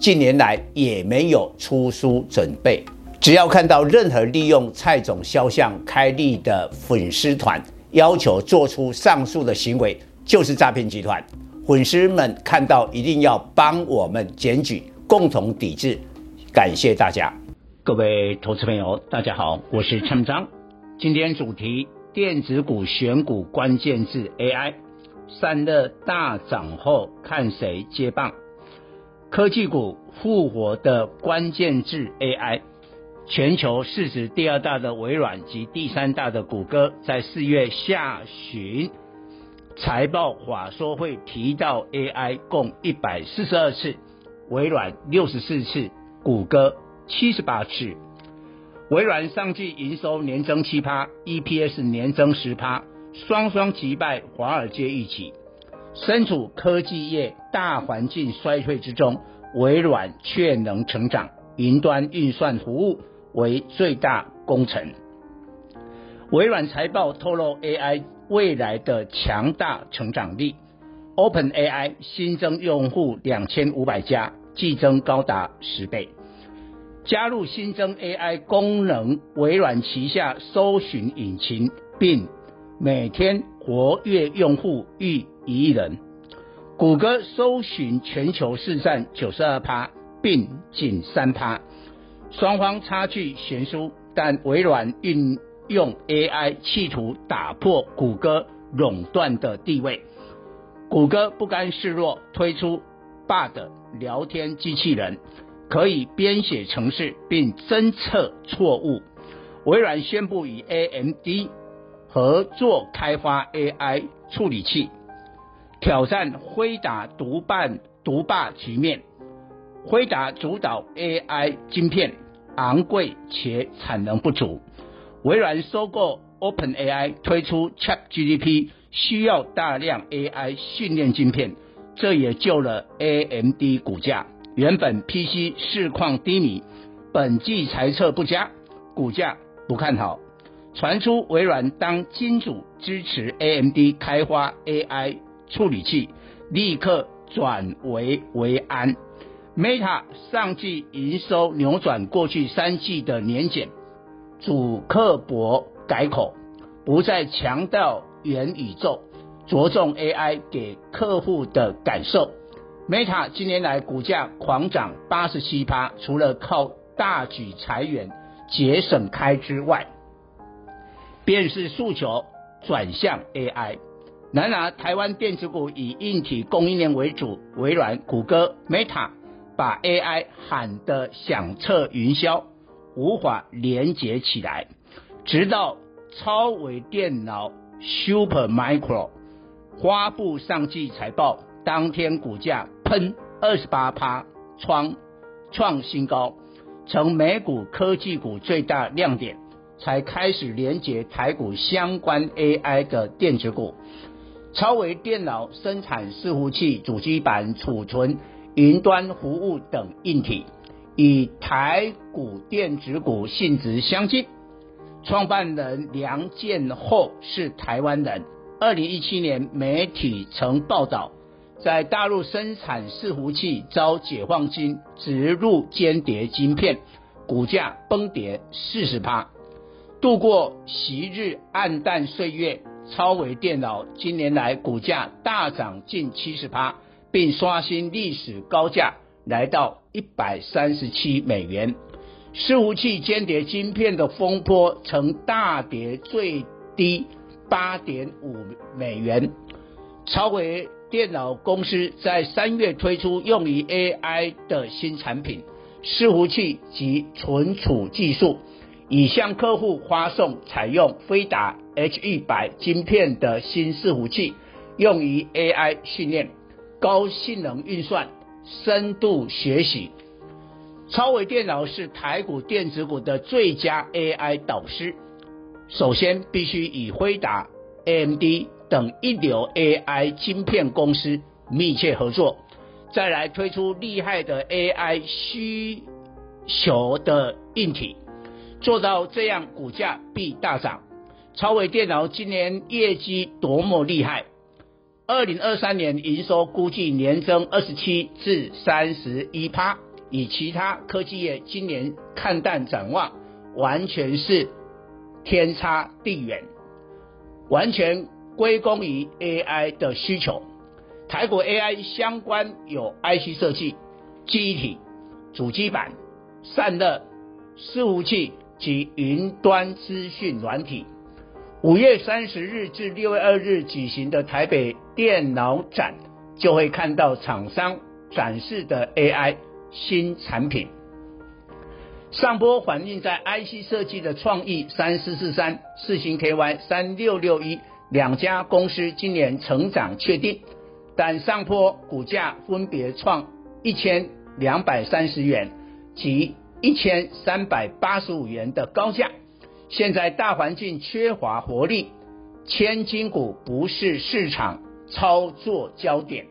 近年来也没有出书准备。只要看到任何利用蔡总肖像开立的粉丝团，要求做出上述的行为，就是诈骗集团。粉丝们看到一定要帮我们检举，共同抵制。感谢大家。各位投资朋友，大家好，我是陈章。今天主题：电子股选股关键字 AI。散热大涨后，看谁接棒？科技股复活的关键字 AI。全球市值第二大的微软及第三大的谷歌，在四月下旬财报法说会提到 AI 共一百四十二次，微软六十四次，谷歌。七十八次，微软上季营收年增七趴，EPS 年增十趴，双双击败华尔街预期。身处科技业大环境衰退之中，微软却能成长，云端运算服务为最大功臣。微软财报透露 AI 未来的强大成长力，OpenAI 新增用户两千五百家，季增高达十倍。加入新增 AI 功能，微软旗下搜寻引擎，并每天活跃用户逾一亿人。谷歌搜寻全球市占九十二趴，并仅三趴，双方差距悬殊。但微软运用 AI 企图打破谷歌垄断的地位。谷歌不甘示弱，推出 Bard 聊天机器人。可以编写程式并侦测错误。微软宣布与 AMD 合作开发 AI 处理器，挑战辉达独霸独霸局面。辉达主导 AI 晶片，昂贵且产能不足。微软收购 OpenAI，推出 ChatGPT，需要大量 AI 训练晶片，这也救了 AMD 股价。原本 PC 市况低迷，本季财测不佳，股价不看好。传出微软当金主支持 AMD 开发 AI 处理器，立刻转危为安。Meta 上季营收扭转过去三季的年减，祖克博改口，不再强调元宇宙，着重 AI 给客户的感受。Meta 今年来股价狂涨八十七趴，除了靠大举裁员节省开支外，便是诉求转向 AI。然而，台湾电子股以硬体供应链为主，微软、谷歌、Meta 把 AI 喊得响彻云霄，无法连接起来。直到超微电脑 Supermicro 发布上季财报，当天股价。喷二十八趴，创创新高，成美股科技股最大亮点，才开始连接台股相关 AI 的电子股，超微电脑生产伺服器、主机板、储存、云端服务等硬体，与台股电子股性质相近。创办人梁建厚是台湾人，二零一七年媒体曾报道。在大陆生产伺服器遭解放军植入间谍晶片，股价崩跌四十趴，度过昔日黯淡岁月。超微电脑今年来股价大涨近七十趴，并刷新历史高价，来到一百三十七美元。伺服器间谍晶片的风波曾大跌最低八点五美元。超微。电脑公司在三月推出用于 AI 的新产品，伺服器及存储技术，已向客户发送采用飞达 H100 晶片的新伺服器，用于 AI 训练、高性能运算、深度学习。超微电脑是台股电子股的最佳 AI 导师。首先，必须与辉达、AMD 等一流 AI 晶片公司密切合作，再来推出厉害的 AI 需求的硬体，做到这样，股价必大涨。超微电脑今年业绩多么厉害？二零二三年营收估计年增二十七至三十一趴。与其他科技业今年看淡展望，完全是天差地远，完全归功于 AI 的需求。台股 AI 相关有 IC 设计、记忆体、主机板、散热、伺服器及云端资讯软体。五月三十日至六月二日举行的台北电脑展，就会看到厂商展示的 AI。新产品，上波反映在 IC 设计的创意三四四三、四星 KY 三六六一两家公司今年成长确定，但上波股价分别创一千两百三十元及一千三百八十五元的高价。现在大环境缺乏活力，千金股不是市场操作焦点，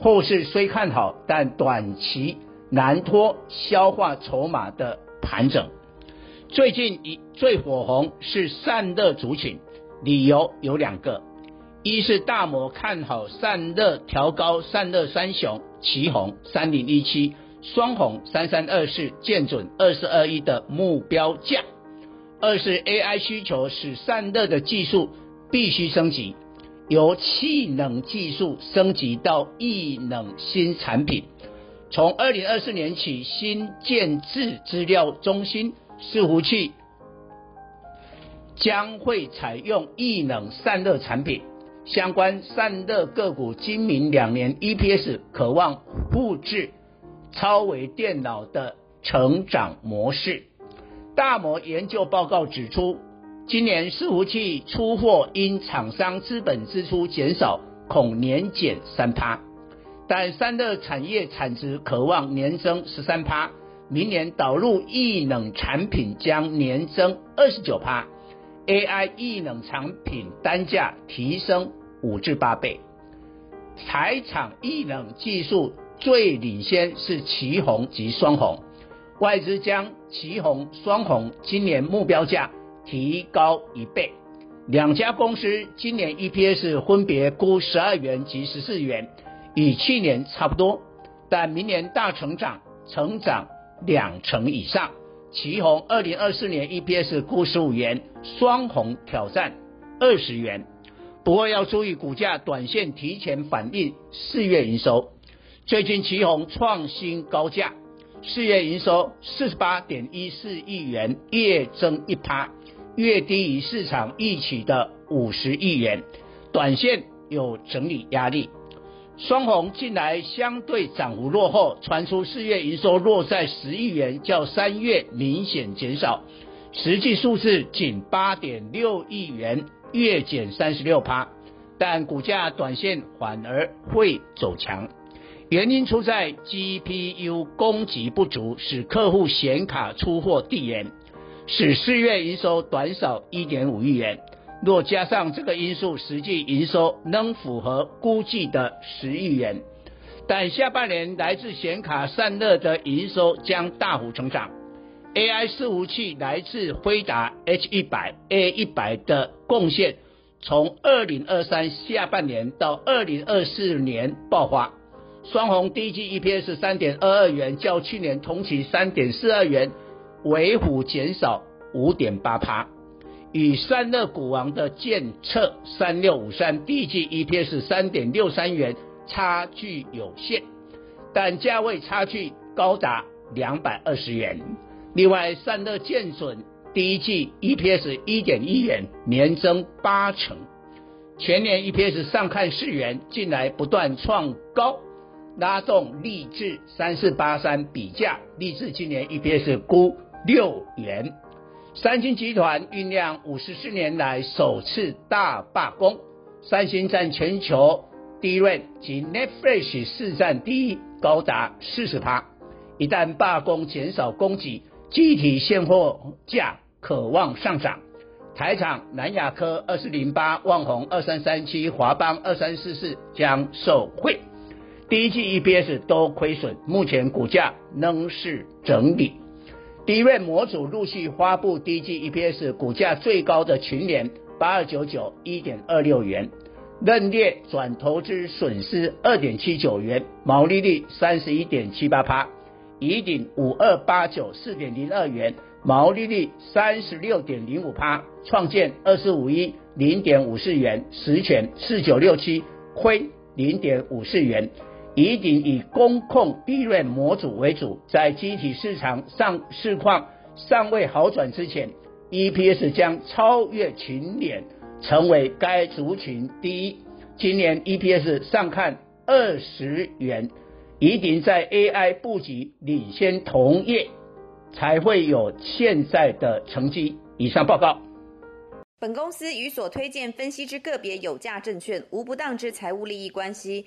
后市虽看好，但短期。难脱消化筹码的盘整，最近一最火红是散热族群，理由有两个，一是大摩看好散热调高散热三雄奇鋐三零一七、双红三三二四建准二四二一的目标价，二是 AI 需求使散热的技术必须升级，由气冷技术升级到液冷新产品。从二零二四年起，新建制资料中心伺服器将会采用液冷散热产品，相关散热个股今明两年 EPS 可望复制超微电脑的成长模式。大摩研究报告指出，今年伺服器出货因厂商资本支出减少，恐年减三趴。但散热产业产值可望年增十三趴，明年导入异冷产品将年增二十九趴，AI 异冷产品单价提升五至八倍。台厂异冷技术最领先是奇鋐及双鸿，外资将旗红、双红今年目标价提高一倍，两家公司今年 EPS 分别估十二元及十四元。与去年差不多，但明年大成长，成长两成以上。旗红二零二四年 EPS 估十五元，双红挑战二十元。不过要注意，股价短线提前反映四月营收。最近奇红创新高价，四月营收四十八点一四亿元，月增一趴，月低于市场预期的五十亿元，短线有整理压力。双红近来相对涨幅落后，传出四月营收落在十亿元，较三月明显减少，实际数字仅八点六亿元，月减三十六趴，但股价短线反而会走强，原因出在 GPU 供给不足，使客户显卡出货递延，使四月营收短少一点五亿元。若加上这个因素，实际营收能符合估计的十亿元，但下半年来自显卡散热的营收将大幅成长，AI 伺服器来自辉达 H 一百 A 一百的贡献，从二零二三下半年到二零二四年爆发。双鸿第一季 EPS 三点二二元，较去年同期三点四二元，微幅减少五点八趴。与三乐股王的建测三六五三第一季 EPS 三点六三元差距有限，但价位差距高达两百二十元。另外，散热建准第一季 EPS 一点一元，年增八成，全年 EPS 上看四元，近来不断创高，拉动力致三四八三比价，力致今年 EPS 估六元。三星集团酝酿五十四年来首次大罢工，三星占全球 DRAM 及 Netflix 市占第一，高达四十趴。一旦罢工减少供给，具体现货价可望上涨。台厂南亚科二四零八、旺宏二三三七、华邦二三四四将受惠。第一季 EPS 都亏损，目前股价仍是整理。dz 模组陆续发布第一季 EPS，股价最高的群联八二九九一点二六元，认列转投资损失二点七九元，毛利率三十一点七八趴。宜鼎五二八九四点零二元，毛利率三十六点零五趴，创建二四五一零点五四元，实权四九六七亏零点五四元。宜鼎以公控利润模组为主，在机体市场上市况尚未好转之前，EPS 将超越群联，成为该族群第一。今年 EPS 上看二十元。一定在 AI 布局领先同业，才会有现在的成绩。以上报告。本公司与所推荐分析之个别有价证券无不当之财务利益关系。